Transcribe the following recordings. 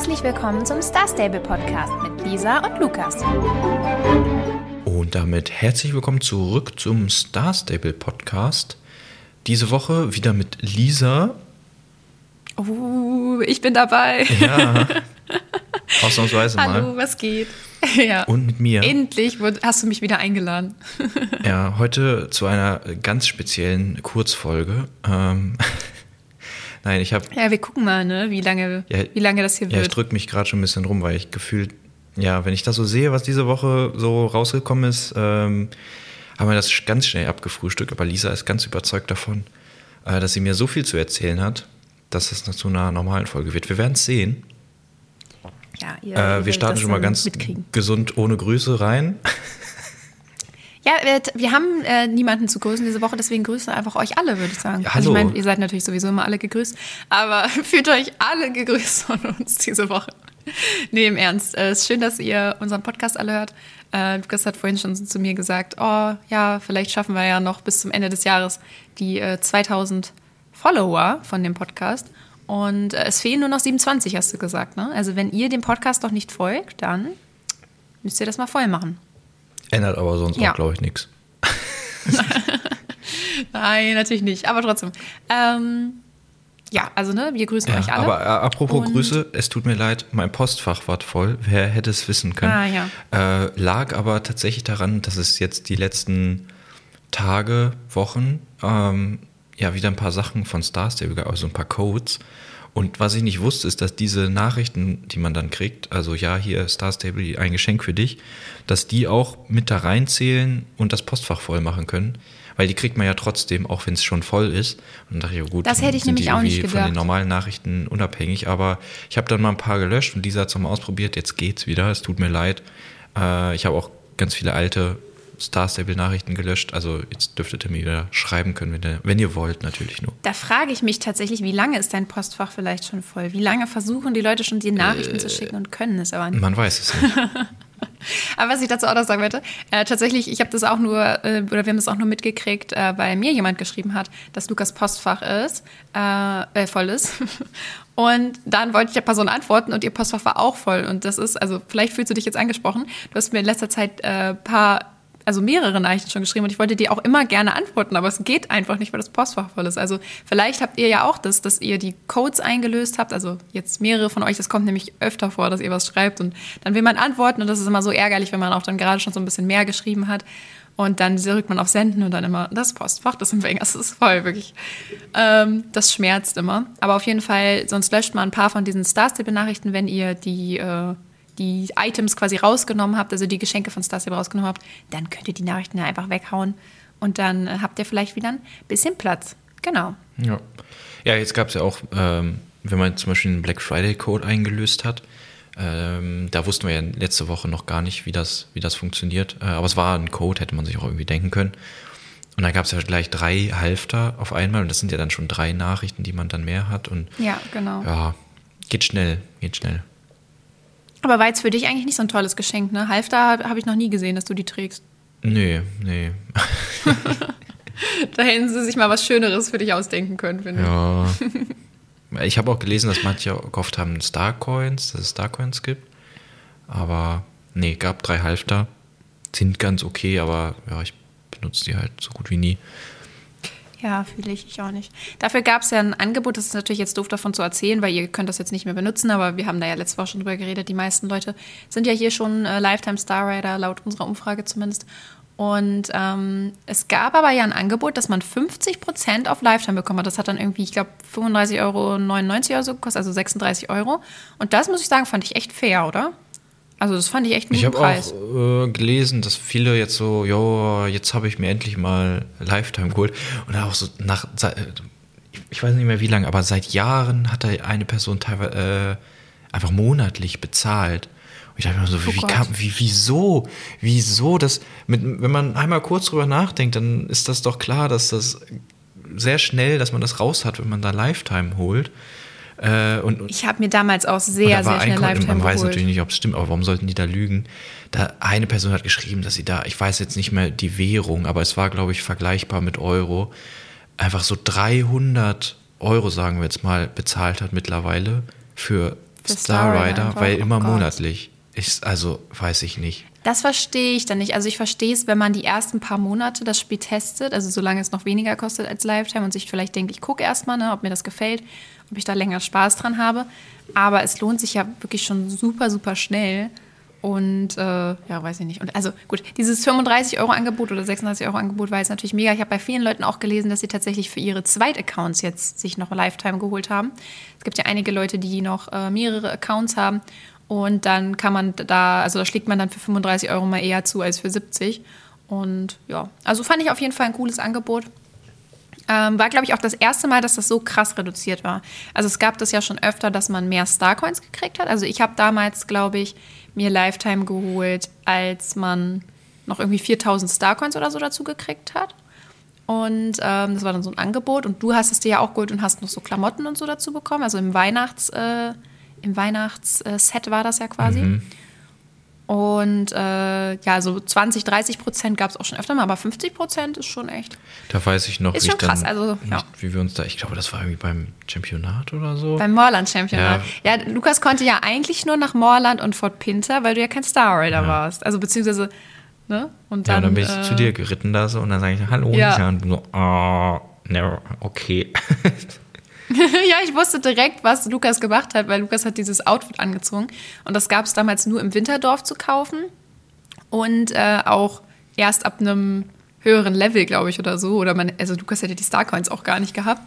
Herzlich willkommen zum Star Stable Podcast mit Lisa und Lukas. Und damit herzlich willkommen zurück zum Star Stable Podcast. Diese Woche wieder mit Lisa. Oh, ich bin dabei. Ja, ausnahmsweise mal. Hallo, was geht? Ja. Und mit mir. Endlich hast du mich wieder eingeladen. Ja, heute zu einer ganz speziellen Kurzfolge. Ähm, Nein, ich habe Ja, wir gucken mal, ne, wie lange, Ja, wie lange das hier Ja, ich wird. drücke mich gerade schon ein bisschen rum, weil ich gefühlt, ja, wenn ich das so sehe, was diese Woche so rausgekommen ist, ähm, haben wir das ganz schnell abgefrühstückt. Aber Lisa ist ganz überzeugt davon, äh, dass sie mir so viel zu erzählen hat, dass es zu einer normalen Folge wird. Wir werden es sehen. ja, ihr, Äh, wir starten schon mal ganz gesund ohne Grüße rein. Ja, wir, wir haben äh, niemanden zu grüßen diese Woche, deswegen grüßen einfach euch alle, würde ich sagen. Ja, Also ich hallo. meine, ihr seid natürlich sowieso immer alle gegrüßt, aber fühlt euch alle gegrüßt von uns diese Woche. Nee, im Ernst. äh, Es ist schön, dass ihr unseren Podcast alle hört. Äh, Lukas hat vorhin schon zu mir gesagt, oh ja, vielleicht schaffen wir ja noch bis zum Ende des Jahres die äh, 2000 Follower von dem Podcast. Und äh, es fehlen nur noch 27, hast du gesagt. Ne? Also wenn ihr dem Podcast noch nicht folgt, dann müsst ihr das mal voll machen. Ändert aber sonst Ja. auch, glaube ich, nichts. Nein, natürlich nicht, aber trotzdem. Ähm, ja, also ne, wir grüßen euch Ja, alle. aber äh, apropos Und- Grüße, es tut mir leid, mein Postfach war voll. Wer hätte es wissen können? Ah, ja. äh, lag aber tatsächlich daran, dass es jetzt die letzten Tage, Wochen, ähm, ja, wieder ein paar Sachen von Star Stable also ein paar Codes. Und was ich nicht wusste, ist, dass diese Nachrichten, die man dann kriegt, also ja, hier Star Stable, ein Geschenk für dich, dass die auch mit da reinzählen und das Postfach voll machen können. Weil die kriegt man ja trotzdem, auch wenn es schon voll ist. Und dann dachte ich, ja gut, Das hätte ich nämlich auch nicht irgendwie von den gedacht. normalen Nachrichten unabhängig. Aber ich habe dann mal ein paar gelöscht und Lisa hat es mal ausprobiert. Jetzt geht's wieder. Es tut mir leid. Äh, ich habe auch ganz viele alte Star Stable Nachrichten gelöscht. Also jetzt dürftet ihr mir wieder schreiben können, wenn ihr, wenn ihr wollt, natürlich nur. Da frage ich mich tatsächlich, wie lange ist dein Postfach vielleicht schon voll? Wie lange versuchen die Leute schon, die Nachrichten zu schicken und können es aber nicht? Man weiß es nicht. Aber was ich dazu auch noch sagen wollte, äh, tatsächlich, ich habe das auch nur, äh, oder wir haben das auch nur mitgekriegt, äh, weil mir jemand geschrieben hat, dass Lukas Postfach ist, äh, äh, voll ist. Und dann wollte ich der Person antworten und ihr Postfach war auch voll. Und das ist, also vielleicht fühlst du dich jetzt angesprochen. Du hast mir in letzter Zeit äh, paar, also mehrere Nachrichten schon geschrieben und ich wollte dir auch immer gerne antworten, aber es geht einfach nicht, weil das Postfach voll ist. Also vielleicht habt ihr ja auch das, dass ihr die Codes eingelöst habt. Also jetzt mehrere von euch, das kommt nämlich öfter vor, dass ihr was schreibt und dann will man antworten und das ist immer so ärgerlich, wenn man auch dann gerade schon so ein bisschen mehr geschrieben hat. Und dann drückt man auf Senden und dann immer das Postfach des Empfängers ist voll, wirklich. Ähm, das schmerzt immer. Aber auf jeden Fall, sonst löscht man ein paar von diesen Starstable-Nachrichten, wenn ihr die, äh, die Items quasi rausgenommen habt, also die Geschenke von Starstable rausgenommen habt, dann könnt ihr die Nachrichten ja einfach weghauen. Und dann äh, habt ihr vielleicht wieder ein bisschen Platz. Genau. Ja, ja jetzt gab es ja auch, ähm, wenn man zum Beispiel einen Black Friday Code eingelöst hat, ähm, da wussten wir ja letzte Woche noch gar nicht, wie das, wie das funktioniert. Äh, aber es war ein Code, hätte man sich auch irgendwie denken können. Und dann gab es ja gleich drei Halfter auf einmal. Und das sind ja dann schon drei Nachrichten, die man dann mehr hat. Und Ja, genau. ja, geht schnell, geht schnell. Aber war jetzt für dich eigentlich nicht so ein tolles Geschenk, ne? Halfter habe hab ich noch nie gesehen, dass du die trägst. Nee, nee. Da hätten sie sich mal was Schöneres für dich ausdenken können, finde ich. Ja. Ich habe auch gelesen, dass manche gehofft haben, Starcoins, dass es Starcoins gibt. Aber nee, gab drei Halfter. Sind ganz okay, aber ja, ich benutze die halt so gut wie nie. Ja, fühle ich, ich auch nicht. Dafür gab es ja ein Angebot, das ist natürlich jetzt doof davon zu erzählen, weil ihr könnt das jetzt nicht mehr benutzen, aber wir haben da ja letzte Woche schon drüber geredet. Die meisten Leute sind ja hier schon äh, Lifetime Star Rider, laut unserer Umfrage zumindest. Und ähm, es gab aber ja ein Angebot, dass man 50% auf Lifetime bekommen hat. Das hat dann irgendwie, ich glaube, 35,99 Euro oder so gekostet, also 36 Euro. Und das muss ich sagen, fand ich echt fair, oder? Also das fand ich echt einen Ich guten habe Preis. auch äh, gelesen, dass viele jetzt so, jo, jetzt habe ich mir endlich mal Lifetime geholt. Und auch so nach, äh, ich weiß nicht mehr wie lange, aber seit Jahren hat da eine Person teilweise äh, einfach monatlich bezahlt. Und ich dachte mir so, Oh wie, kam, wie, wieso, wieso das, mit, wenn man einmal kurz drüber nachdenkt, dann ist das doch klar, dass das sehr schnell, dass man das raus hat, wenn man da Lifetime holt. Äh, und, Ich habe mir damals auch sehr, sehr schnell Lifetime Man weiß natürlich nicht, ob es stimmt, aber warum sollten die da lügen? Da eine Person hat geschrieben, dass sie da, ich weiß jetzt nicht mehr die Währung, aber es war, glaube ich, vergleichbar mit Euro, einfach so 300 Euro, sagen wir jetzt mal, bezahlt hat mittlerweile für Für Star Rider, weil Oh immer Gott. monatlich. Ist, also, weiß ich nicht. Das verstehe ich dann nicht. Also ich verstehe es, wenn man die ersten paar Monate das Spiel testet, also solange es noch weniger kostet als Lifetime und sich vielleicht denkt, ich gucke erstmal, ne, ob mir das gefällt, ob ich da länger Spaß dran habe. Aber es lohnt sich ja wirklich schon super, super schnell. Und äh, ja, weiß ich nicht. Und also gut, dieses 35-Euro-Angebot oder 36-Euro-Angebot war jetzt natürlich mega. Ich habe bei vielen Leuten auch gelesen, dass sie tatsächlich für ihre Zweit-Accounts jetzt sich noch Lifetime geholt haben. Es gibt ja einige Leute, die noch äh, mehrere Accounts haben. Und dann kann man da, also da schlägt man dann für 35 Euro mal eher zu als für 70. Und ja, also fand ich auf jeden Fall ein cooles Angebot. Ähm, war, glaube ich, auch das erste Mal, dass das so krass reduziert war. Also es gab das ja schon öfter, dass man mehr Starcoins gekriegt hat. Also ich habe damals, glaube ich, mir Lifetime geholt, als man noch irgendwie 4000 Starcoins oder so dazu gekriegt hat. Und ähm, das war dann so ein Angebot. Und du hast es dir ja auch geholt und hast noch so Klamotten und so dazu bekommen. Also im Weihnachts, äh, im Weihnachtsset war das ja quasi. Und äh, ja, so 20, 30 Prozent gab es auch schon öfter mal, aber 50 Prozent ist schon echt. Da weiß ich noch, Ist wie schon ich dann, krass, also, ja. wie wir uns da, ich glaube, das war irgendwie beim Championat oder so. Beim Moorland-Championat. Ja. Lukas konnte ja eigentlich nur nach Moorland und Fort Pinter, weil du ja kein Star Rider warst. Also beziehungsweise, ne? Und ja, dann, dann bin ich äh, zu dir geritten da so und dann sage ich, hallo, Ja. Und du so, oh, never, okay. ja, ich wusste direkt, was Lukas gemacht hat, weil Lukas hat dieses Outfit angezogen. Und das gab es damals nur im Winterdorf zu kaufen. Und äh, auch erst ab einem höheren Level, glaube ich, oder so. Oder man, also Lukas hätte die Starcoins auch gar nicht gehabt.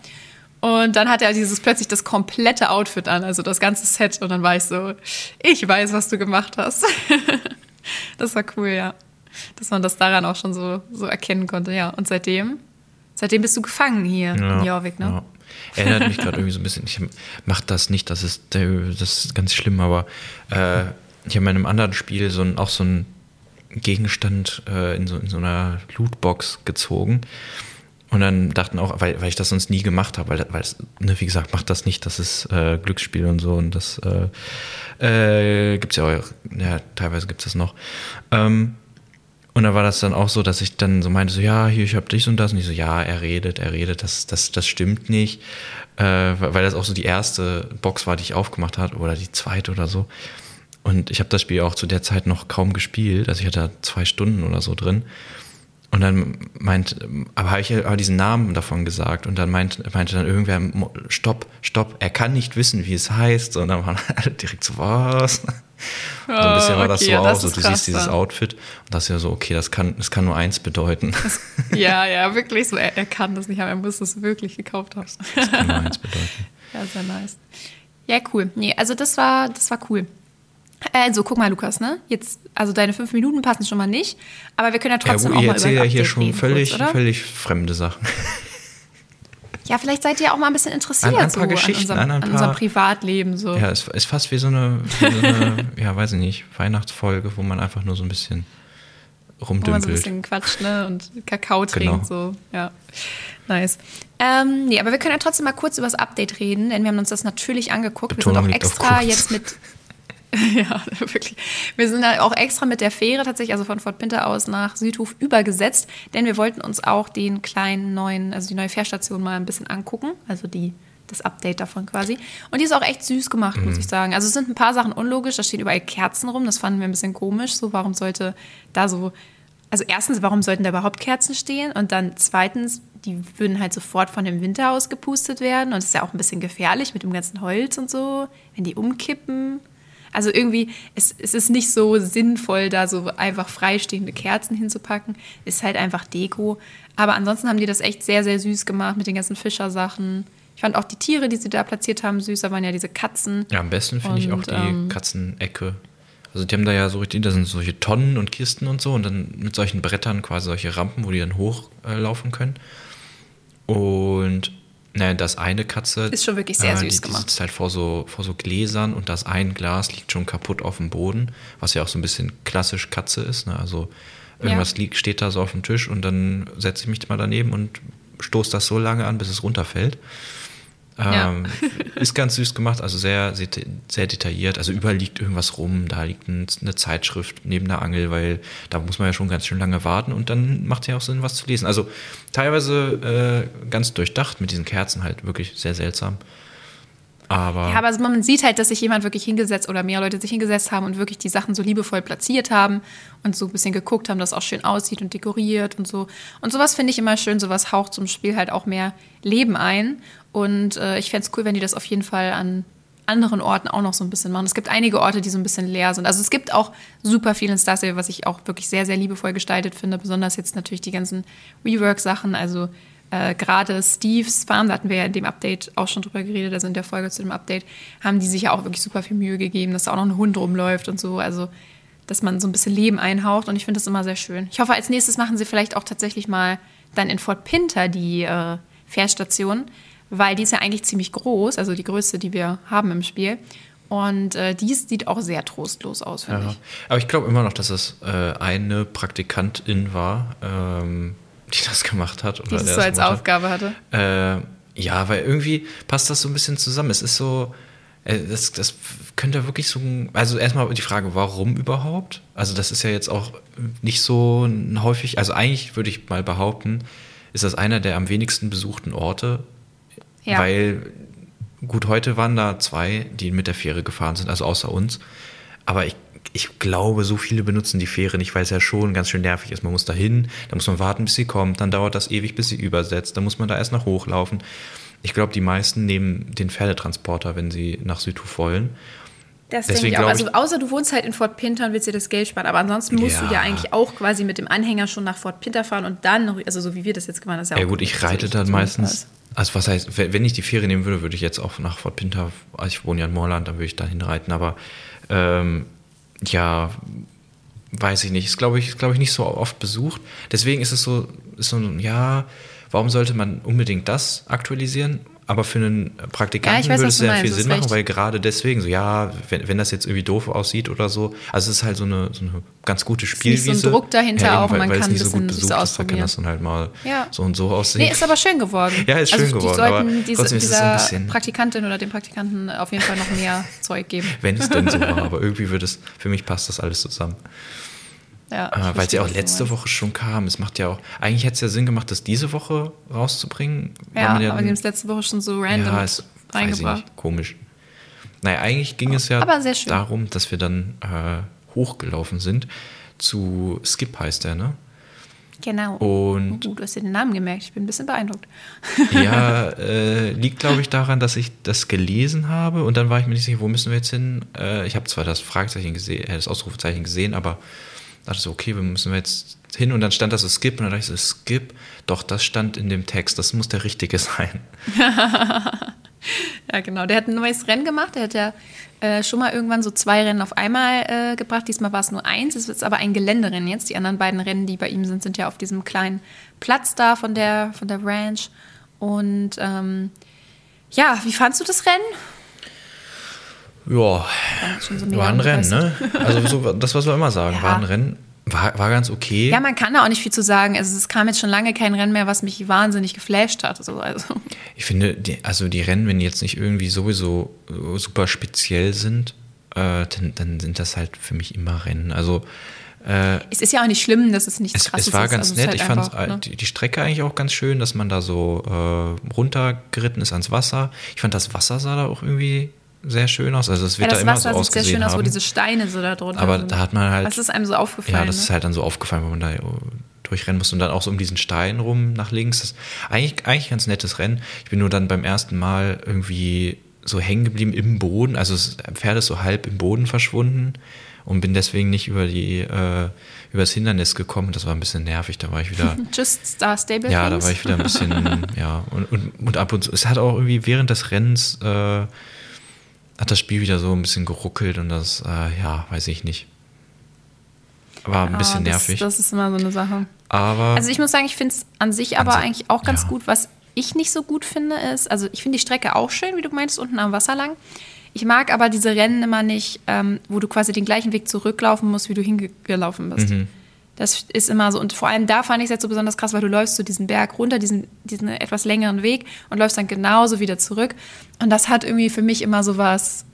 Und dann hat er dieses plötzlich das komplette Outfit an, also das ganze Set. Und dann war ich so, ich weiß, was du gemacht hast. das war cool, ja. Dass man das daran auch schon so, so erkennen konnte, ja. Und seitdem, seitdem bist du gefangen hier in Jorvik, ne? Ja. Erinnert mich gerade irgendwie so ein bisschen, ich mach das nicht, das ist, das ist ganz schlimm, aber äh, ich habe in einem anderen Spiel so ein, auch so einen Gegenstand äh, in, so, in so einer Lootbox gezogen. Und dann dachten auch, weil, weil ich das sonst nie gemacht habe, weil, weil es, ne, wie gesagt, macht das nicht, das ist äh, Glücksspiel und so und das äh, äh, gibt es ja auch, ja, teilweise gibt es das noch. Ähm, und da war das dann auch so, dass ich dann so meinte, so, ja, hier, ich hab dich und das. Und ich so, ja, er redet, er redet, das, das, das stimmt nicht. Äh, weil das auch so die erste Box war, die ich aufgemacht habe, oder die zweite oder so. Und ich habe das Spiel auch zu der Zeit noch kaum gespielt. Also ich hatte da zwei Stunden oder so drin. Und dann meint, aber habe ich ja aber diesen Namen davon gesagt und dann meint, meinte dann irgendwer, "Mo- stopp, stopp, er kann nicht wissen, wie es heißt. Und dann waren alle direkt so, was? so ein bisschen war das okay, so ja, auch, das so, du krass, siehst dieses. Outfit und das ist ja so, okay, das kann, das kann nur eins bedeuten. Ja, ja, wirklich so. Er, er kann das nicht, aber er muss es wirklich gekauft haben. Das kann nur eins bedeuten. Ja, sehr nice. Ja, cool. Nee, also das war, das war cool. Also, guck mal, Lukas, ne? Jetzt, also deine fünf Minuten passen schon mal nicht, aber wir können ja Ja, trotzdem gut, auch mal über ja hier schon völlig, kurz, völlig fremde Sachen. Ja, vielleicht seid ihr auch mal ein bisschen interessiert An ein so an, unserem, an an unserem Privatleben so. Ja, es ist fast wie so eine, wie so eine ja, weiß ich nicht, Weihnachtsfolge, wo man einfach nur so ein bisschen Wo man so ein rumdümpelt. bisschen quatscht, ne? Und Kakao trinkt, Genau. so. Ja. Nice. Ähm, nee, aber wir können ja trotzdem mal kurz über das Update reden, denn wir haben uns das natürlich angeguckt. Betonung wir sind auch extra jetzt mit. ja, wirklich. Wir sind halt auch extra mit der Fähre tatsächlich, also von Fort Pinter aus nach Südhof übergesetzt, denn wir wollten uns auch den kleinen neuen, also die neue Fährstation mal ein bisschen angucken. Also die das Update davon quasi. Und die ist auch echt süß gemacht, Mhm. muss ich sagen. Also es sind ein paar Sachen unlogisch, da stehen überall Kerzen rum, das fanden wir ein bisschen komisch. So, warum sollte da so. Also erstens, warum sollten da überhaupt Kerzen stehen? Und dann zweitens, die würden halt sofort von dem Winter aus gepustet werden. Und es ist ja auch ein bisschen gefährlich mit dem ganzen Holz und so, wenn die umkippen. Also irgendwie, es, es ist nicht so sinnvoll, da so einfach freistehende Kerzen hinzupacken. Ist halt einfach Deko. Aber ansonsten haben die das echt sehr, sehr süß gemacht mit den ganzen Fischersachen. Ich fand auch die Tiere, die sie da platziert haben, süß. Da waren ja diese Katzen. Ja, am besten finde ich auch die ähm, Katzenecke. Also die haben da ja so richtig, da sind solche Tonnen und Kisten und so und dann mit solchen Brettern quasi solche Rampen, wo die dann hochlaufen äh, laufen können. Und naja, das eine Katze. Ist schon wirklich sehr äh, süß die, die gemacht. sitzt halt vor so, vor so Gläsern und das ein Glas liegt schon kaputt auf dem Boden, was ja auch so ein bisschen klassisch Katze ist. Ne? Also irgendwas Ja. liegt, steht da so auf dem Tisch und dann setze ich mich mal daneben und stoße das so lange an, bis es runterfällt. Ja. Ähm, ist ganz süß gemacht, also sehr, sehr, sehr detailliert. Also überall liegt irgendwas rum, da liegt ein, eine Zeitschrift neben der Angel, weil da muss man ja schon ganz schön lange warten und dann macht ja auch Sinn, was zu lesen. Also teilweise äh, ganz durchdacht mit diesen Kerzen halt wirklich sehr seltsam. Aber, Ja, aber also man sieht halt, dass sich jemand wirklich hingesetzt oder mehr Leute sich hingesetzt haben und wirklich die Sachen so liebevoll platziert haben und so ein bisschen geguckt haben, dass es auch schön aussieht und dekoriert und so. Und sowas finde ich immer schön, sowas haucht zum Spiel halt auch mehr Leben ein. Und äh, ich fände es cool, wenn die das auf jeden Fall an anderen Orten auch noch so ein bisschen machen. Es gibt einige Orte, die so ein bisschen leer sind. Also es gibt auch super viel in Star Stable, was ich auch wirklich sehr, sehr liebevoll gestaltet finde. Besonders jetzt natürlich die ganzen Rework-Sachen. Also äh, gerade Steves Farm, da hatten wir ja in dem Update auch schon drüber geredet, also in der Folge zu dem Update, haben die sich ja auch wirklich super viel Mühe gegeben, dass da auch noch ein Hund rumläuft und so. Also dass man so ein bisschen Leben einhaucht und ich finde das immer sehr schön. Ich hoffe, als nächstes machen sie vielleicht auch tatsächlich mal dann in Fort Pinter die äh, Fährstation, weil die ist ja eigentlich ziemlich groß, also die größte, die wir haben im Spiel. Und äh, die sieht auch sehr trostlos aus, finde ja. ich. Aber ich glaube immer noch, dass es äh, eine Praktikantin war, ähm, die das gemacht hat. Oder Die das so als hat. Aufgabe hatte. Äh, ja, weil irgendwie passt das so ein bisschen zusammen. Es ist so, äh, das, das könnte wirklich so, also erstmal die Frage, warum überhaupt? Also das ist ja jetzt auch nicht so häufig, also eigentlich würde ich mal behaupten, ist das einer der am wenigsten besuchten Orte, Ja. weil gut, heute waren da zwei, die mit der Fähre gefahren sind, also außer uns. Aber ich, ich glaube, so viele benutzen die Fähre nicht, weil es ja schon ganz schön nervig ist. Man muss da hin, dann muss man warten, bis sie kommt, dann dauert das ewig, bis sie übersetzt, dann muss man da erst noch hochlaufen. Ich glaube, die meisten nehmen den Pferdetransporter, wenn sie nach Südhof wollen. Das Deswegen denke ich auch. Also außer du wohnst halt in Fort Pinter und willst dir das Geld sparen. Aber ansonsten musst du Ja. ja eigentlich auch quasi mit dem Anhänger schon nach Fort Pinter fahren und dann noch, also so wie wir das jetzt gemacht haben. ist Ja, auch gut, ich reite dann meistens. Also was heißt, wenn wenn ich die Fähre nehmen würde, würde ich jetzt auch nach Fort Pinter, also ich wohne ja in Moorland, dann würde ich da hinreiten, aber ähm, ja, weiß ich nicht. Ist glaube ich, glaube ich, nicht so oft besucht. Deswegen ist es so, ist so ein, ja, warum sollte man unbedingt das aktualisieren? Aber für einen Praktikanten Ja, weiß, würde es sehr viel Sinn machen, weil gerade deswegen, so ja, wenn, wenn das jetzt irgendwie doof aussieht oder so, also es ist halt so eine, so eine ganz gute nicht so ein Spielwiese. Druck dahinter eben, auch, weil, man weil es kann nicht ein so gut besucht ist, da kann das dann halt mal Ja. so und so aussehen. Nee, ist aber schön geworden. Ja, ist schön also, geworden, sollten aber diese, trotzdem ist es so ein dieser bisschen- Praktikantin oder dem Praktikanten auf jeden Fall noch mehr Zeug geben. Wenn es denn so war, aber irgendwie wird es, für mich passt das alles zusammen. Ja, Äh, weil sie auch letzte. Woche schon kam. Es macht ja auch, eigentlich hätte es ja Sinn gemacht, das diese Woche rauszubringen. Ja, man aber die haben es letzte Woche schon so random ja, ich reingebracht. nicht, komisch. Naja, eigentlich ging es ja darum, dass wir dann äh, hochgelaufen sind zu Skip heißt der, ne? Genau. Und Uh, du hast dir den Namen gemerkt. Ich bin ein bisschen beeindruckt. Ja, äh, liegt, glaube ich, daran, dass ich das gelesen habe und dann war ich mir nicht sicher, wo müssen wir jetzt hin? Äh, ich habe zwar das Fragezeichen gesehen, äh, das Ausrufezeichen gesehen, aber dachte so, okay, wo müssen wir jetzt hin? Und dann stand da so Skip und dann dachte ich so, Skip, doch, das stand in dem Text, das muss der richtige sein. Ja, genau. Der hat ein neues Rennen gemacht. Der hat ja äh, schon mal irgendwann so zwei Rennen auf einmal äh, gebracht. Diesmal war es nur eins. Es ist aber ein Geländerennen jetzt. Die anderen beiden Rennen, die bei ihm sind, sind ja auf diesem kleinen Platz da von der, von der Ranch. Und ähm, ja, wie fandst du das Rennen? Ja, so war ein Rennen, ne? Also so, das, was wir immer sagen, Ja. war ein Rennen, war, war ganz okay. Ja, man kann da auch nicht viel zu sagen. Also es kam jetzt schon lange kein Rennen mehr, was mich wahnsinnig geflasht hat. So, also. Ich finde, die, also die Rennen, wenn die jetzt nicht irgendwie sowieso äh, super speziell sind, äh, dann, dann sind das halt für mich immer Rennen. Also äh, Es ist ja auch nicht schlimm, dass es nichts es, krasses es war ist. ganz Also ist nett. halt ich fand einfach, ne? die, die Strecke eigentlich auch ganz schön, dass man da so äh, runtergeritten ist ans Wasser. Ich fand das Wasser sah da auch irgendwie sehr schön aus. Also es Ja, wird da das immer Wasser so sieht sehr ausgesehen schön aus, wo haben. diese Steine so da drunter Aber sind. da hat man halt- Was ist einem so aufgefallen? Ja, das ist ne? halt dann so aufgefallen, wenn man da durchrennen muss und dann auch so um diesen Stein rum nach links. Das ist eigentlich, eigentlich ein ganz nettes Rennen. Ich bin nur dann beim ersten Mal irgendwie so hängen geblieben im Boden. Also das Pferd ist so halb im Boden verschwunden und bin deswegen nicht über die äh, über das Hindernis gekommen. Das war ein bisschen nervig. Da war ich wieder. Just Star Stable Ja, da war ich wieder ein bisschen, ja, und, und, und ab und zu, es hat auch irgendwie während des Rennens, äh, hat das Spiel wieder so ein bisschen geruckelt und das, äh, ja, weiß ich nicht. War ein Ah, bisschen das, nervig. Das ist immer so eine Sache. aber Also ich muss sagen, ich finde es an sich aber si- eigentlich auch ganz ja. gut. Was ich nicht so gut finde, ist, also ich finde die Strecke auch schön, wie du meinst, unten am Wasser lang. Ich mag aber diese Rennen immer nicht, ähm, wo du quasi den gleichen Weg zurücklaufen musst, wie du hingelaufen bist. Mhm. Das ist immer so. Und vor allem da fand ich es jetzt so besonders krass, weil du läufst so diesen Berg runter, diesen, diesen etwas längeren Weg und läufst dann genauso wieder zurück. Und das hat irgendwie für mich immer so was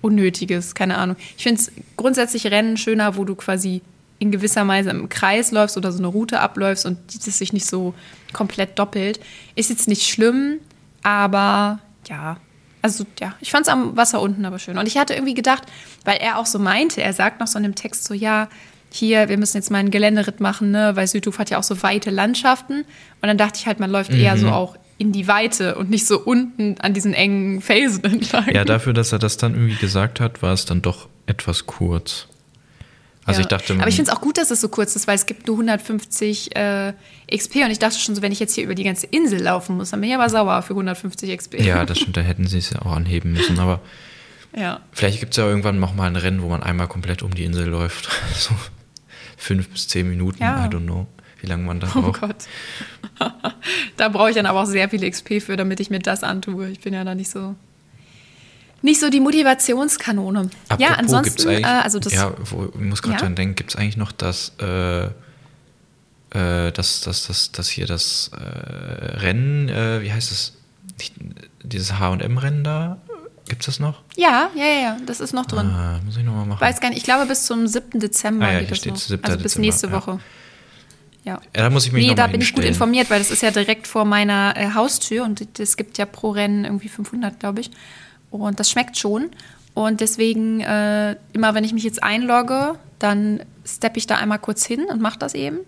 Unnötiges, keine Ahnung. Ich finde es grundsätzlich Rennen schöner, wo du quasi in gewisser Weise im Kreis läufst oder so eine Route abläufst und das sich nicht so komplett doppelt. Ist jetzt nicht schlimm, aber ja, Also ja, ich fand es am Wasser unten aber schön. Und ich hatte irgendwie gedacht, weil er auch so meinte, er sagt noch so in dem Text so, ja, hier, wir müssen jetzt mal einen Geländeritt machen, ne? weil Südhof hat ja auch so weite Landschaften. Und dann dachte ich halt, man läuft eher so auch in die Weite und nicht so unten an diesen engen Felsen entlang. Ja, dafür, dass er das dann irgendwie gesagt hat, war es dann doch etwas kurz. Also Ja. ich dachte, Aber ich finde es auch gut, dass es so kurz ist, weil es gibt nur 150 äh, XP und ich dachte schon so, wenn ich jetzt hier über die ganze Insel laufen muss, dann bin ich aber sauer für 150 XP. ja, das stimmt, da hätten sie es ja auch anheben müssen. Aber ja. vielleicht gibt es ja irgendwann noch mal ein Rennen, wo man einmal komplett um die Insel läuft. So fünf bis zehn Minuten, Ja. I don't know, wie lange man da Oh braucht. Gott. da brauche ich dann aber auch sehr viel XP für, damit ich mir das antue. Ich bin ja da nicht so nicht so die Motivationskanone. ja, Apropos, ansonsten, gibt's eigentlich, äh, also das ja, wo, ich muss gerade Ja? dran denken, gibt es eigentlich noch das, äh, äh, das, das, das, das hier, das äh, Rennen, äh, wie heißt es, Nicht, dieses H&M-Rennen da, gibt es das noch? ja, ja, ja, ja, das ist noch drin. Ah, muss ich nochmal machen. Weiß gar nicht, ich glaube bis zum 7. Dezember Ah ja, geht steht noch. 7. Also bis Dezember, nächste. Woche. Ja. ja, da muss ich mich Nee, da bin ich gut informiert, weil das ist ja direkt vor meiner äh, Haustür und es gibt ja pro Rennen irgendwie 500, glaube ich. Und das schmeckt schon. Und deswegen, äh, immer wenn ich mich jetzt einlogge, dann steppe ich da einmal kurz hin und mache das eben.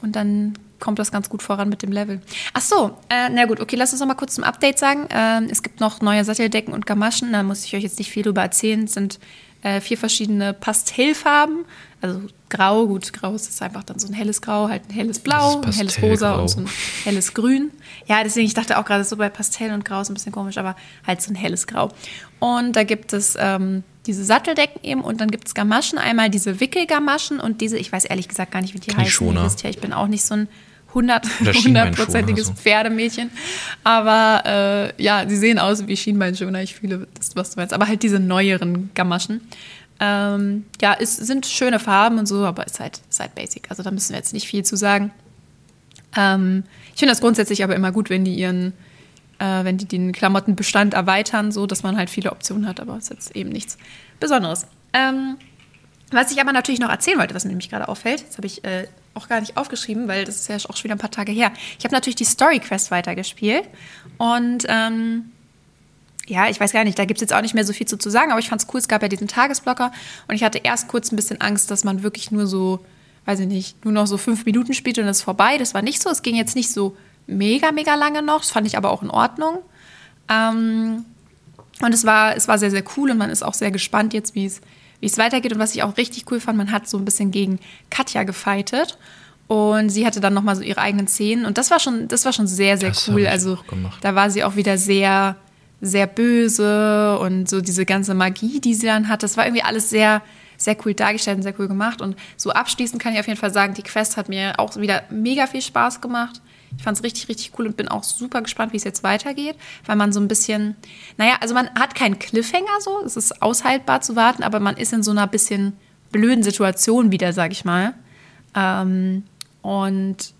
Und dann kommt das ganz gut voran mit dem Level. Ach so, äh, na gut, okay, lass uns noch mal kurz zum Update sagen. Ähm, es gibt noch neue Satteldecken und Gamaschen, da muss ich euch jetzt nicht viel drüber erzählen. Es sind äh, vier verschiedene Pastellfarben. Also grau, gut, grau ist einfach dann so ein helles Grau, halt ein helles Blau, ein helles Rosa und so ein helles Grün. Ja, deswegen, ich dachte auch gerade so bei Pastell und Grau ist ein bisschen komisch, aber halt so ein helles Grau. Und da gibt es ähm, diese Satteldecken eben und dann gibt es Gamaschen. Einmal diese Wickelgamaschen und diese, ich weiß ehrlich gesagt gar nicht, wie die heißen. Knieschoner. Ihr wisst ja, ich bin auch nicht so ein 100 Oder Schienbeinschoner, hundertprozentiges so. Pferdemädchen. Aber äh, ja, sie sehen aus wie Schienbeinschoner. Ich fühle das, was du meinst. Aber halt diese neueren Gamaschen. Ähm, ja, es sind schöne Farben und so, aber ist halt, ist halt basic. Also da müssen wir jetzt nicht viel zu sagen. Ähm, ich finde das grundsätzlich aber immer gut, wenn die ihren, äh, wenn die den Klamottenbestand erweitern, so dass man halt viele Optionen hat, aber es ist jetzt eben nichts Besonderes. Ähm, was ich aber natürlich noch erzählen wollte, was mir nämlich gerade auffällt, das habe ich äh, auch gar nicht aufgeschrieben, weil das ist ja auch schon wieder ein paar Tage her. Ich habe natürlich die Story Quest weitergespielt und ähm, ja, ich weiß gar nicht, da gibt es jetzt auch nicht mehr so viel zu, zu sagen, aber ich fand es cool, es gab ja diesen Tagesblocker und ich hatte erst kurz ein bisschen Angst, dass man wirklich nur so, weiß ich nicht, nur noch so fünf Minuten spielt und es ist vorbei. Das war nicht so, es ging jetzt nicht so mega, mega lange noch, das fand ich aber auch in Ordnung. Ähm, und es war, es war sehr, sehr cool und man ist auch sehr gespannt jetzt, wie es, wie es weitergeht. Und was ich auch richtig cool fand, man hat so ein bisschen gegen Katja gefightet. Und sie hatte dann nochmal so ihre eigenen Szenen. Und das war schon, das war schon sehr, sehr Das cool. Also da war sie auch wieder sehr, sehr böse und so diese ganze Magie, die sie dann hat, das war irgendwie alles sehr, sehr cool dargestellt und sehr cool gemacht. Und so abschließend kann ich auf jeden Fall sagen, die Quest hat mir auch wieder mega viel Spaß gemacht. Ich fand es richtig, richtig cool und bin auch super gespannt, wie es jetzt weitergeht, weil man so ein bisschen, naja, also man hat keinen Cliffhanger so, es ist aushaltbar zu warten, aber man ist in so einer bisschen blöden Situation wieder, sag ich mal. Ähm, und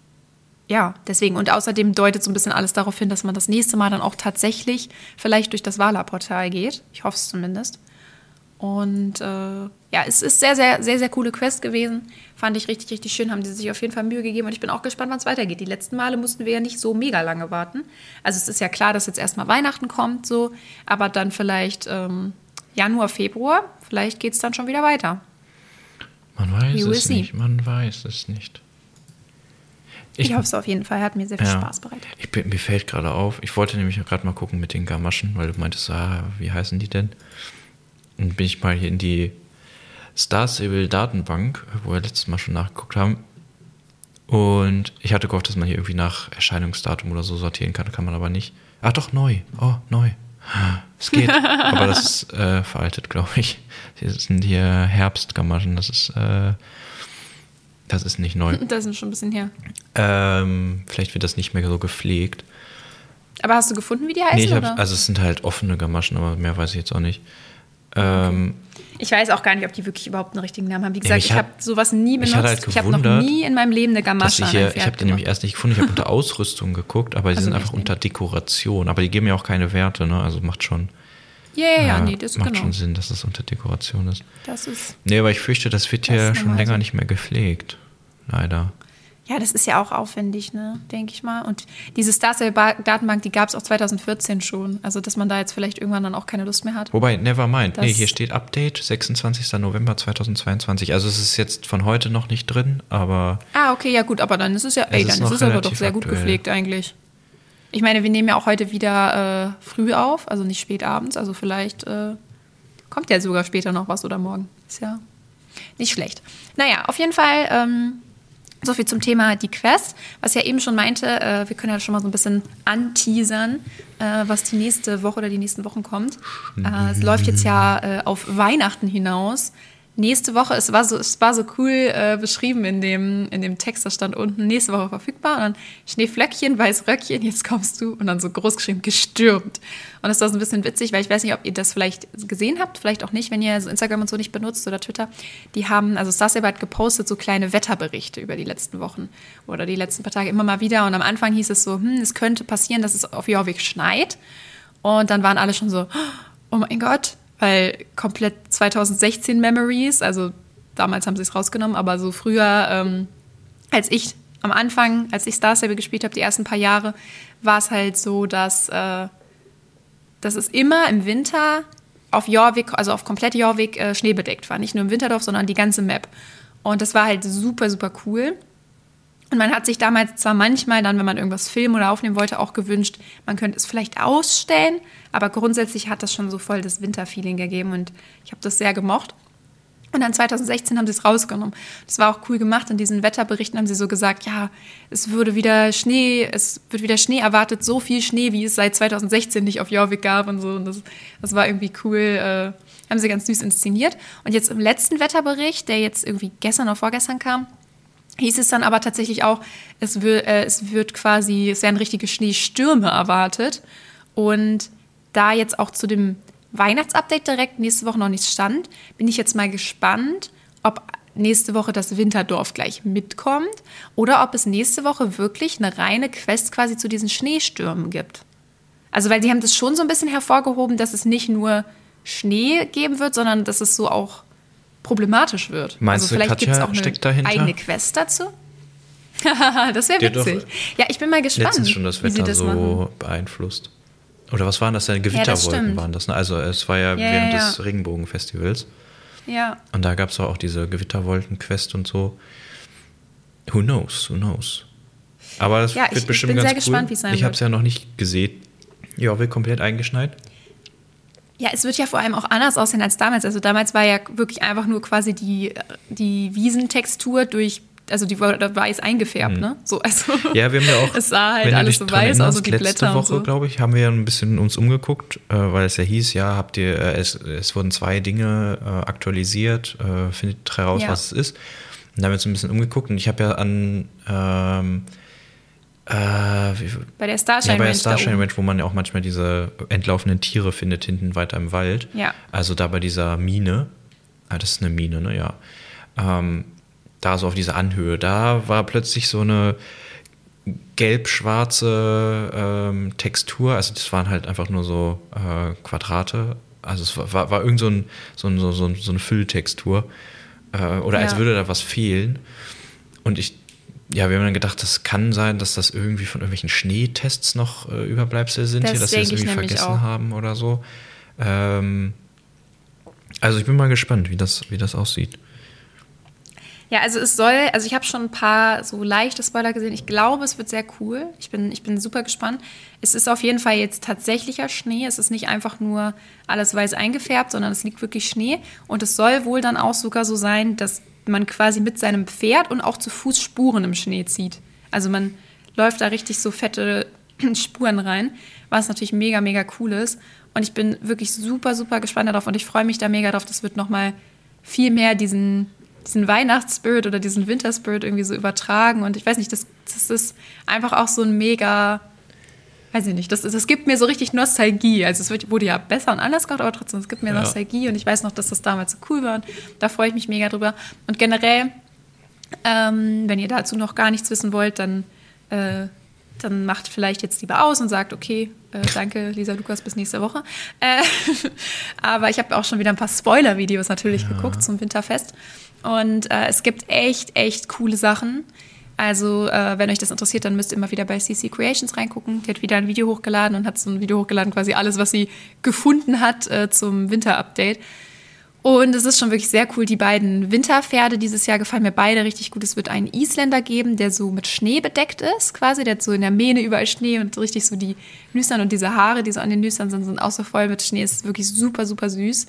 ja, deswegen. Und außerdem deutet so ein bisschen alles darauf hin, dass man das nächste Mal dann auch tatsächlich vielleicht durch das Wahlerportal geht. Ich hoffe es zumindest. Und äh, ja, es ist sehr, sehr, sehr, sehr coole Quest gewesen. Fand ich richtig, richtig schön. Haben die sich auf jeden Fall Mühe gegeben und ich bin auch gespannt, wann es weitergeht. Die letzten Male mussten wir ja nicht so mega lange warten. Also es ist ja klar, dass jetzt erstmal Weihnachten kommt, so, aber dann vielleicht ähm, Januar, Februar, vielleicht geht es dann schon wieder weiter. Man weiß es nicht, man weiß es nicht. Ich, hoffe es auf jeden Fall. Hat mir sehr viel Ja. Spaß bereitet. Ich mir fällt gerade auf, ich wollte nämlich gerade mal gucken mit den Gamaschen, weil du meintest, ah, wie heißen die denn? Und bin ich mal hier in die Stable Datenbank, wo wir letztes Mal schon nachgeguckt haben. Und ich hatte gehofft, dass man hier irgendwie nach Erscheinungsdatum oder so sortieren kann, kann man aber nicht. Ach doch, neu. Oh, neu. Es geht. aber das ist äh, veraltet, glaube ich. Hier sind hier Herbstgamaschen, das ist, äh, das ist nicht neu. Das ist schon ein bisschen her. ähm, vielleicht wird das nicht mehr so gepflegt. Aber hast du gefunden, wie die heißen? Nee, ich hab, oder? also es sind halt offene Gamaschen, aber mehr weiß ich jetzt auch nicht. Ähm, Ich weiß auch gar nicht, ob die wirklich überhaupt einen richtigen Namen haben. Wie gesagt, ich hat- habe sowas nie benutzt. hat halt ich habe noch nie in meinem Leben eine Gamasche ich hier, ich habe die nämlich erst nicht gefunden, ich habe unter Ausrüstung geguckt, aber die Also sind einfach nicht. unter Dekoration. Aber die geben ja auch keine Werte, ne? Also macht schon, Ja, ja, ja, nee, das macht genau. schon Sinn, dass das unter Dekoration ist. Das ist. Nee, aber ich fürchte, das wird Das hier schon länger so. nicht mehr gepflegt. Leider. Ja, das ist ja auch aufwendig, ne, denke ich mal. Und diese Starcell-Datenbank, die gab es auch 2014 schon. Also, dass man da jetzt vielleicht irgendwann dann auch keine Lust mehr hat. Wobei, never mind. Das nee, hier steht Update, 26. November 2022. Also, es ist jetzt von heute noch nicht drin, aber. Ah, okay, ja, gut. Aber dann ist es ja, ey, dann ist es aber doch sehr gut gepflegt eigentlich. Ich meine, wir nehmen ja auch heute wieder äh, früh auf, also nicht spät abends. Also, vielleicht äh, kommt ja sogar später noch was oder morgen. Ist ja nicht schlecht. Naja, auf jeden Fall. Ähm, so viel zum Thema die Quest. Was ich ja eben schon meinte, äh, wir können ja schon mal so ein bisschen anteasern, äh, was die nächste Woche oder die nächsten Wochen kommt. Äh, es läuft jetzt ja äh, auf Weihnachten hinaus nächste Woche, es war so, es war so cool äh, beschrieben in dem, in dem Text, da stand unten, nächste Woche verfügbar und dann Schneeflöckchen, weiß Röckchen, jetzt kommst du und dann so groß geschrieben, gestürmt. Und das war so ein bisschen witzig, weil ich weiß nicht, ob ihr das vielleicht gesehen habt, vielleicht auch nicht, wenn ihr so Instagram und so nicht benutzt oder Twitter. Die haben, also Saseba hat gepostet so kleine Wetterberichte über die letzten Wochen oder die letzten paar Tage immer mal wieder und am Anfang hieß es so, hm, es könnte passieren, dass es auf Jorvik schneit und dann waren alle schon so, oh mein Gott, weil komplett 2016 Memories, also damals haben sie es rausgenommen, aber so früher, ähm, als ich am Anfang, als ich Star Stable gespielt habe, die ersten paar Jahre, war es halt so, dass, äh, dass es immer im Winter auf Jorvik, also auf komplett Jorvik äh, schneebedeckt war. Nicht nur im Winterdorf, sondern die ganze Map. Und das war halt super, super cool. Und man hat sich damals zwar manchmal dann, wenn man irgendwas filmen oder aufnehmen wollte, auch gewünscht, man könnte es vielleicht ausstellen, aber grundsätzlich hat das schon so voll das Winterfeeling gegeben und ich habe das sehr gemocht. Und dann 2016 haben sie es rausgenommen. Das war auch cool gemacht. In diesen Wetterberichten haben sie so gesagt, ja, es würde wieder Schnee, es wird wieder Schnee erwartet, so viel Schnee, wie es seit 2016 nicht auf Jorvik gab und so. Und das, das war irgendwie cool. Äh, haben sie ganz süß inszeniert. Und jetzt im letzten Wetterbericht, der jetzt irgendwie gestern oder vorgestern kam, hieß es dann aber tatsächlich auch, es, wird, äh, es wird quasi, es werden richtige Schneestürme erwartet. Und da jetzt auch zu dem Weihnachtsupdate direkt nächste Woche noch nichts stand, bin ich jetzt mal gespannt, ob nächste Woche das Winterdorf gleich mitkommt oder ob es nächste Woche wirklich eine reine Quest quasi zu diesen Schneestürmen gibt. Also, weil sie haben das schon so ein bisschen hervorgehoben, dass es nicht nur Schnee geben wird, sondern dass es so auch problematisch wird. Meinst also vielleicht gibt es auch eine eigene Quest dazu. das wäre witzig. Ja, ich bin mal gespannt. Letztens schon das Wetter das so machen. beeinflusst. Oder was waren das denn? Gewitterwolken ja, waren das. Ne? Also es war ja, ja während ja, des Regenbogenfestivals. Ja. Und da gab es auch diese Gewitterwolken-Quest und so. Who knows? Who knows? Aber das ja, wird ich, bestimmt ich bin ganz sehr gespannt, wie es sein Ich habe es ja noch nicht gesehen. Ja, wird komplett eingeschneit. Ja, es wird ja vor allem auch anders aussehen als damals. Also damals war ja wirklich einfach nur quasi die, die Wiesentextur durch, also die war weiß eingefärbt, mhm. ne? So, also ja, wir haben ja auch, es sah halt alles so weiß aus, also die letzte Blätter Woche, so. glaube ich, haben wir ein bisschen uns umgeguckt, äh, weil es ja hieß, ja, habt ihr, äh, es, es wurden zwei Dinge äh, aktualisiert, findet heraus, ja. was es ist. Und da haben wir uns ein bisschen umgeguckt und ich habe ja an ähm, äh, bei der Starshine ja, bei der Starshine Ranch, wo man ja auch manchmal diese entlaufenden Tiere findet, hinten weiter im Wald. Ja. Also da bei dieser Mine, ah, das ist eine Mine, ne, ja. Ähm, da so auf dieser Anhöhe, da war plötzlich so eine gelb-schwarze ähm, Textur, also das waren halt einfach nur so äh, Quadrate, also es war, war, war irgend so, ein, so, ein, so, so, eine Fülltextur äh, oder ja. als würde da was fehlen. Und ich ja, wir haben dann gedacht, das kann sein, dass das irgendwie von irgendwelchen Schneetests noch äh, Überbleibsel sind, das hier, dass wir das irgendwie vergessen auch. haben oder so. Ähm, also ich bin mal gespannt, wie das, wie das aussieht. Ja, also es soll, also ich habe schon ein paar so leichte Spoiler gesehen. Ich glaube, es wird sehr cool. Ich bin, ich bin super gespannt. Es ist auf jeden Fall jetzt tatsächlicher Schnee. Es ist nicht einfach nur alles weiß eingefärbt, sondern es liegt wirklich Schnee. Und es soll wohl dann auch sogar so sein, dass man quasi mit seinem Pferd und auch zu Fuß Spuren im Schnee zieht. Also man läuft da richtig so fette Spuren rein, was natürlich mega, mega cool ist. Und ich bin wirklich super, super gespannt darauf und ich freue mich da mega drauf. Das wird nochmal viel mehr diesen, diesen Weihnachtsspirit oder diesen Winterspirit irgendwie so übertragen. Und ich weiß nicht, das, das ist einfach auch so ein mega weiß ich nicht, das, das gibt mir so richtig Nostalgie. Also es wurde ja besser und anders gemacht, aber trotzdem, es gibt mir ja. Nostalgie und ich weiß noch, dass das damals so cool war und da freue ich mich mega drüber. Und generell, ähm, wenn ihr dazu noch gar nichts wissen wollt, dann, äh, dann macht vielleicht jetzt lieber aus und sagt, okay, äh, danke Lisa Lukas, bis nächste Woche. Äh, aber ich habe auch schon wieder ein paar Spoiler-Videos natürlich ja. geguckt zum Winterfest und äh, es gibt echt, echt coole Sachen. Also, äh, wenn euch das interessiert, dann müsst ihr immer wieder bei CC Creations reingucken. Die hat wieder ein Video hochgeladen und hat so ein Video hochgeladen, quasi alles, was sie gefunden hat äh, zum Winter-Update. Und es ist schon wirklich sehr cool. Die beiden Winterpferde dieses Jahr gefallen mir beide richtig gut. Es wird einen Isländer geben, der so mit Schnee bedeckt ist, quasi. Der hat so in der Mähne überall Schnee und richtig so die Nüstern und diese Haare, die so an den Nüstern sind, sind auch so voll mit Schnee. Es ist wirklich super, super süß.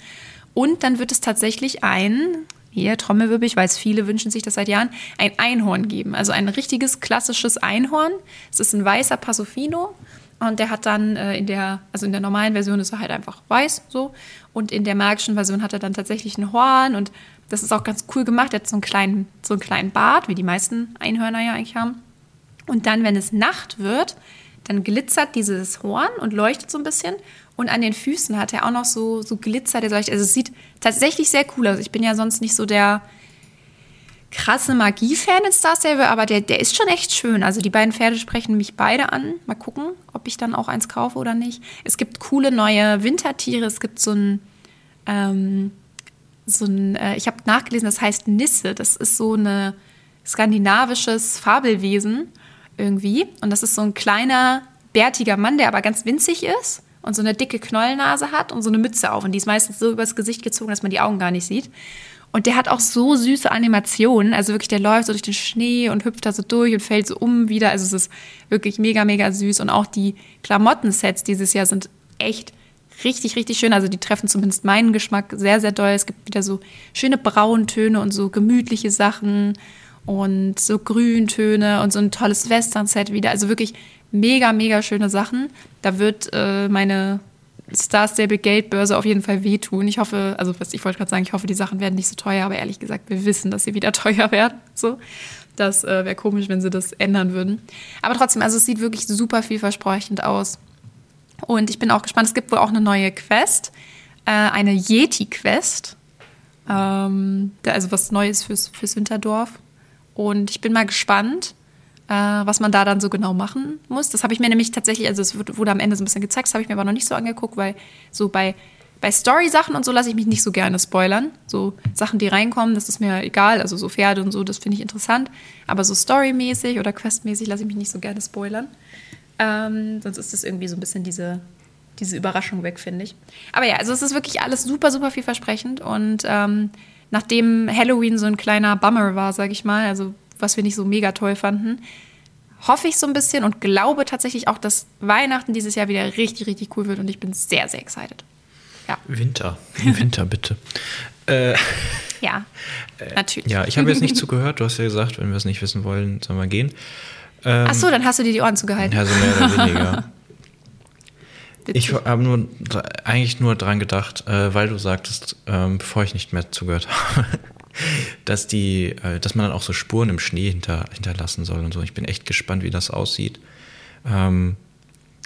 Und dann wird es tatsächlich ein, hier Trommelwirbel, ich weiß, viele wünschen sich das seit Jahren, ein Einhorn geben. Also ein richtiges klassisches Einhorn. Es ist ein weißer Passofino und der hat dann äh, in der, also in der normalen Version ist er halt einfach weiß so. Und in der magischen Version hat er dann tatsächlich ein Horn und das ist auch ganz cool gemacht. Er hat so einen kleinen, so einen kleinen Bart, wie die meisten Einhörner ja eigentlich haben. Und dann, wenn es Nacht wird, dann glitzert dieses Horn und leuchtet so ein bisschen. Und an den Füßen hat er auch noch so, so Glitzer, der leuchtet. Also es sieht tatsächlich sehr cool aus. Ich bin ja sonst nicht so der, krasse Magie-Fan in Star Stable, aber der, der ist schon echt schön. Also die beiden Pferde sprechen mich beide an. Mal gucken, ob ich dann auch eins kaufe oder nicht. Es gibt coole neue Wintertiere. Es gibt so ein, ähm, so ein, äh, ich habe nachgelesen, das heißt Nisse. Das ist so ein skandinavisches Fabelwesen irgendwie. Und das ist so ein kleiner, bärtiger Mann, der aber ganz winzig ist und so eine dicke Knollennase hat und so eine Mütze auf. Und die ist meistens so übers Gesicht gezogen, dass man die Augen gar nicht sieht. Und der hat auch so süße Animationen. Also wirklich, der läuft so durch den Schnee und hüpft da so durch und fällt so um wieder. Also es ist wirklich mega, mega süß. Und auch die Klamottensets dieses Jahr sind echt richtig, richtig schön. Also die treffen zumindest meinen Geschmack sehr, sehr doll. Es gibt wieder so schöne Brauntöne und so gemütliche Sachen und so Grüntöne und so ein tolles Western-Set wieder. Also wirklich mega, mega schöne Sachen. Da wird äh, meine Star Stable Geldbörse auf jeden Fall wehtun. Ich hoffe, also ich wollte gerade sagen, ich hoffe, die Sachen werden nicht so teuer, aber ehrlich gesagt, wir wissen, dass sie wieder teuer werden. So, das äh, wäre komisch, wenn sie das ändern würden. Aber trotzdem, also es sieht wirklich super vielversprechend aus. Und ich bin auch gespannt. Es gibt wohl auch eine neue Quest, äh, eine Yeti-Quest. Ähm, also was Neues fürs, fürs Winterdorf. Und ich bin mal gespannt äh, was man da dann so genau machen muss. Das habe ich mir nämlich tatsächlich, also es wurde am Ende so ein bisschen gezeigt, das habe ich mir aber noch nicht so angeguckt, weil so bei, bei Story-Sachen und so lasse ich mich nicht so gerne spoilern. So Sachen, die reinkommen, das ist mir egal. Also so Pferde und so, das finde ich interessant. Aber so storymäßig oder questmäßig lasse ich mich nicht so gerne spoilern. Ähm, sonst ist das irgendwie so ein bisschen diese, diese Überraschung weg, finde ich. Aber ja, also es ist wirklich alles super, super vielversprechend. Und ähm, nachdem Halloween so ein kleiner Bummer war, sage ich mal, also was wir nicht so mega toll fanden, hoffe ich so ein bisschen und glaube tatsächlich auch, dass Weihnachten dieses Jahr wieder richtig, richtig cool wird und ich bin sehr, sehr excited. Ja. Winter, Winter bitte. äh, ja, äh, natürlich. Ja, ich habe jetzt nicht zugehört. Du hast ja gesagt, wenn wir es nicht wissen wollen, sollen wir gehen. Ähm, Ach so, dann hast du dir die Ohren zugehalten. Ja, so mehr oder weniger. ich habe nur eigentlich nur dran gedacht, äh, weil du sagtest, ähm, bevor ich nicht mehr zugehört habe, dass die, äh, dass man dann auch so Spuren im Schnee hinter, hinterlassen soll und so. Ich bin echt gespannt, wie das aussieht. Ähm,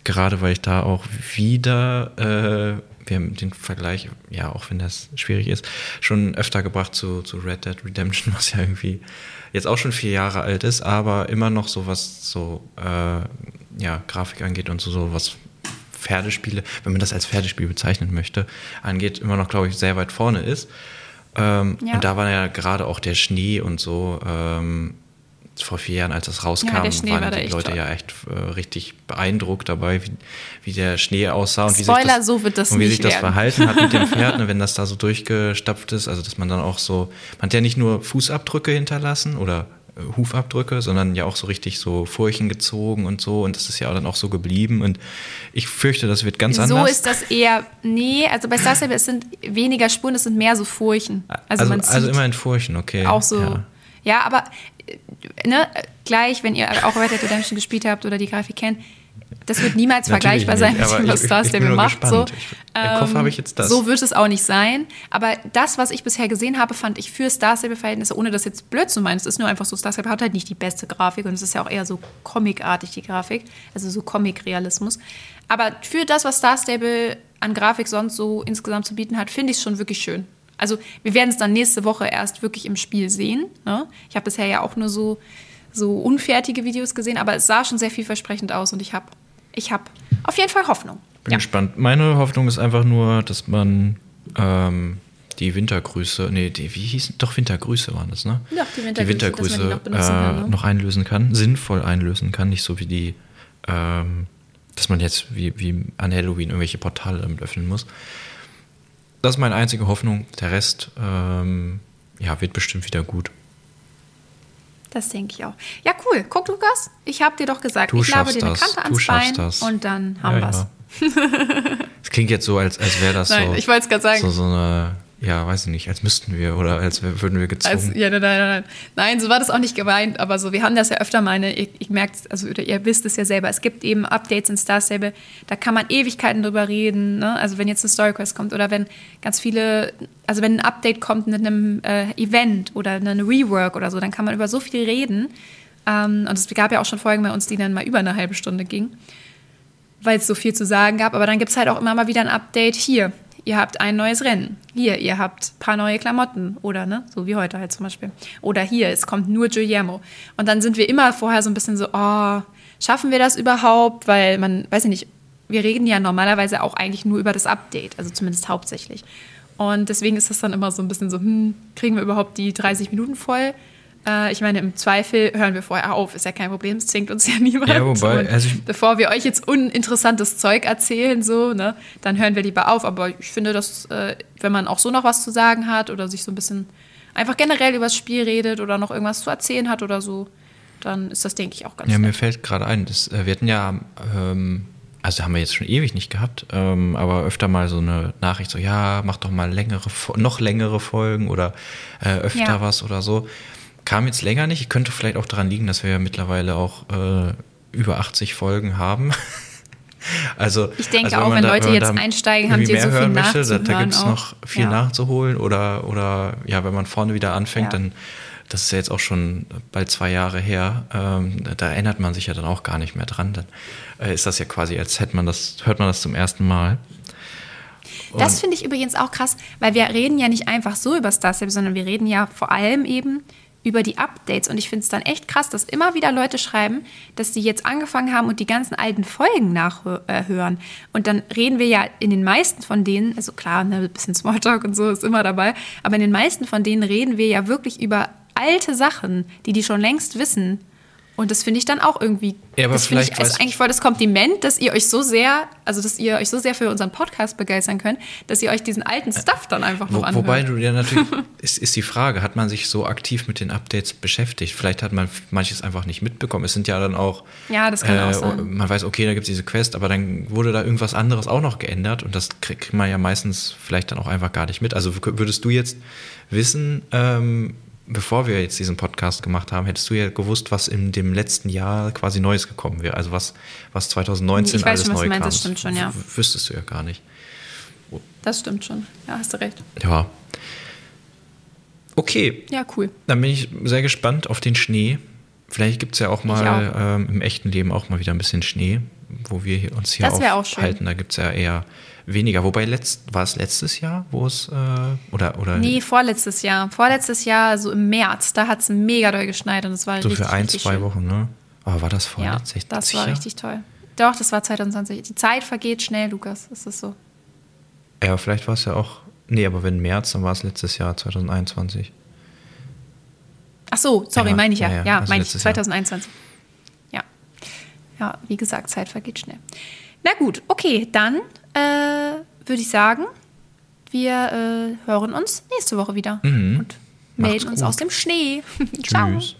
gerade weil ich da auch wieder, äh, wir haben den Vergleich, ja, auch wenn das schwierig ist, schon öfter gebracht zu, zu Red Dead Redemption, was ja irgendwie jetzt auch schon vier Jahre alt ist, aber immer noch so was so, äh, ja, Grafik angeht und so, so was Pferdespiele, wenn man das als Pferdespiel bezeichnen möchte, angeht, immer noch, glaube ich, sehr weit vorne ist. Ähm, ja. Und da war ja gerade auch der Schnee und so. Ähm, vor vier Jahren, als das rauskam, ja, waren war die Leute toll. ja echt äh, richtig beeindruckt dabei, wie, wie der Schnee aussah und Spoiler, wie sich das, so wird das und wie sich das verhalten hat mit dem Pferd, ne, wenn das da so durchgestapft ist. Also dass man dann auch so, man hat ja nicht nur Fußabdrücke hinterlassen oder Hufabdrücke, sondern ja auch so richtig so Furchen gezogen und so. Und das ist ja dann auch so geblieben. Und ich fürchte, das wird ganz so anders. So ist das eher, nee, also bei Star Stable, es sind weniger Spuren, es sind mehr so Furchen. Also, also, man also immer in Furchen, okay. Auch so. Ja, ja aber äh, ne, gleich, wenn ihr auch Red Dead Redemption gespielt habt oder die Grafik kennt, das wird niemals vergleichbar nicht, sein mit dem, was Star Stable macht. So. Im Kopf habe ich jetzt das. So wird es auch nicht sein. Aber das, was ich bisher gesehen habe, fand ich für Star Stable-Verhältnisse, ohne das jetzt blöd zu meinen, es ist nur einfach so, Star Stable hat halt nicht die beste Grafik und es ist ja auch eher so comicartig, die Grafik. Also so Comic-Realismus. Aber für das, was Star Stable an Grafik sonst so insgesamt zu bieten hat, finde ich es schon wirklich schön. Also wir werden es dann nächste Woche erst wirklich im Spiel sehen. Ne? Ich habe bisher ja auch nur so, so unfertige Videos gesehen, aber es sah schon sehr vielversprechend aus und ich habe ich habe auf jeden Fall Hoffnung. Bin ja. gespannt. Meine Hoffnung ist einfach nur, dass man ähm, die Wintergrüße, nee, die, wie hießen, doch Wintergrüße waren das, ne? Ja, die Wintergrüße, die Wintergrüße dass man die noch benutzen äh, kann, ne? noch einlösen kann, sinnvoll einlösen kann, nicht so wie die, ähm, dass man jetzt wie, wie an Halloween irgendwelche Portale damit öffnen muss. Das ist meine einzige Hoffnung. Der Rest, ähm, ja, wird bestimmt wieder gut. Das denke ich auch. Ja, cool. Guck, Lukas, ich habe dir doch gesagt, Du ich labe dir eine das. Kante Du ans Bein das. und dann haben Ja, wir's. ja. Es klingt jetzt so, als, als wäre das Nein, so, ich wollte es gerade sagen. so, so eine, ja, weiß ich nicht, als müssten wir oder als würden wir gezwungen. Also, ja, nein, nein, nein, nein. So war das auch nicht gemeint, aber so, wir haben das ja öfter mal, ne, ich, ich merke also oder ihr wisst es ja selber, es gibt eben Updates in Star Stable, da kann man Ewigkeiten drüber reden, ne? also wenn jetzt eine Story Quest kommt oder wenn ganz viele, also wenn ein Update kommt mit einem äh, Event oder eine Rework oder so, dann kann man über so viel reden ähm, und es gab ja auch schon Folgen bei uns, die dann mal über eine halbe Stunde gingen weil es so viel zu sagen gab. Aber dann gibt es halt auch immer mal wieder ein Update. Hier, ihr habt ein neues Rennen. Hier, ihr habt ein paar neue Klamotten. Oder, ne? So wie heute halt zum Beispiel. Oder hier, es kommt nur Guillermo. Und dann sind wir immer vorher so ein bisschen so, oh, schaffen wir das überhaupt? Weil man, weiß ich nicht, wir reden ja normalerweise auch eigentlich nur über das Update. Also zumindest hauptsächlich. Und deswegen ist das dann immer so ein bisschen so, hm, kriegen wir überhaupt die 30 Minuten voll? Äh, ich meine, im Zweifel hören wir vorher auf, ist ja kein Problem, es zwingt uns ja niemand. Ja, wobei, also bevor wir euch jetzt uninteressantes Zeug erzählen, so, ne, dann hören wir lieber auf. Aber ich finde, dass, äh, wenn man auch so noch was zu sagen hat oder sich so ein bisschen einfach generell über das Spiel redet oder noch irgendwas zu erzählen hat oder so, dann ist das, denke ich, auch ganz Ja, mir nett. fällt gerade ein, das, äh, wir hatten ja, ähm, also haben wir jetzt schon ewig nicht gehabt, ähm, aber öfter mal so eine Nachricht, so ja, mach doch mal längere, noch längere Folgen oder äh, öfter Ja. was oder so. Kam jetzt länger nicht. Könnte vielleicht auch daran liegen, dass wir ja mittlerweile auch äh, über 80 Folgen haben. also Ich denke also auch, wenn da- Leute man jetzt einsteigen, haben die so mehr viel hören möchte, da, da gibt es noch viel Ja. nachzuholen oder, oder ja, wenn man vorne wieder anfängt, Ja. dann das ist ja jetzt auch schon bald zwei Jahre her, ähm, da, erinnert man sich ja dann auch gar nicht mehr dran. Dann äh, ist das ja quasi, als hätte man das, hört man das zum ersten Mal. Das Und- finde ich übrigens auch krass, weil wir reden ja nicht einfach so über Star Stable, sondern wir reden ja vor allem eben über die Updates. Und ich finde es dann echt krass, dass immer wieder Leute schreiben, dass sie jetzt angefangen haben und die ganzen alten Folgen nachhören. Und dann reden wir ja in den meisten von denen, also klar, ne, ein bisschen Smalltalk und so ist immer dabei, aber in den meisten von denen reden wir ja wirklich über alte Sachen, die die schon längst wissen. Und das finde ich dann auch irgendwie, Ja, aber das finde ich vielleicht weiß- ist eigentlich voll das Kompliment, dass ihr euch so sehr, also dass ihr euch so sehr für unseren Podcast begeistern könnt, dass ihr euch diesen alten Stuff dann einfach noch Wo, anhört. wobei du ja natürlich, ist, ist die Frage, hat man sich so aktiv mit den Updates beschäftigt? Vielleicht hat man manches einfach nicht mitbekommen. Es sind ja dann auch, Ja, das kann auch sein. man weiß, okay, da gibt es diese Quest, aber dann wurde da irgendwas anderes auch noch geändert und das kriegt man ja meistens vielleicht dann auch einfach gar nicht mit. Also würdest du jetzt wissen, ähm, bevor wir jetzt diesen Podcast gemacht haben, hättest du ja gewusst, was in dem letzten Jahr quasi Neues gekommen wäre. Also was, was 2019 Ich weiß alles schon, was neu du meinst, kam. das stimmt schon, ja. w- Wüsstest du ja gar nicht. Das stimmt schon. Ja, hast du recht. Ja. Okay, Ja, cool. dann bin ich sehr gespannt auf den Schnee. Vielleicht gibt es ja auch mal ähm, im echten Leben auch mal wieder ein bisschen Schnee, wo wir hier- uns hier Das aufhalten. Da gibt es ja eher weniger. Wobei letzt, war es letztes Jahr, wo es äh, oder oder Nee, vorletztes Jahr. Vorletztes Jahr, so im März, da hat es mega doll geschneit und es war so richtig, für ein, zwei schön. Wochen, ne? Aber war das vorletztes das war Jahr? richtig toll. Doch, das war 2020. Die Zeit vergeht schnell, Lukas. Das ist so. Ja, aber vielleicht war es ja auch. Nee, aber wenn März, dann war es letztes Jahr, 2021. Ach so, sorry, Ja, meine ich ja. ja, Ja, ja, also meine ich. letztes Jahr. 2021. Ja. Wie gesagt, Zeit vergeht schnell. Na gut, okay, dann äh, würde ich sagen, wir äh, hören uns nächste Woche wieder Mhm. und Macht's melden uns gut. aus dem Schnee. Ciao. Tschüss.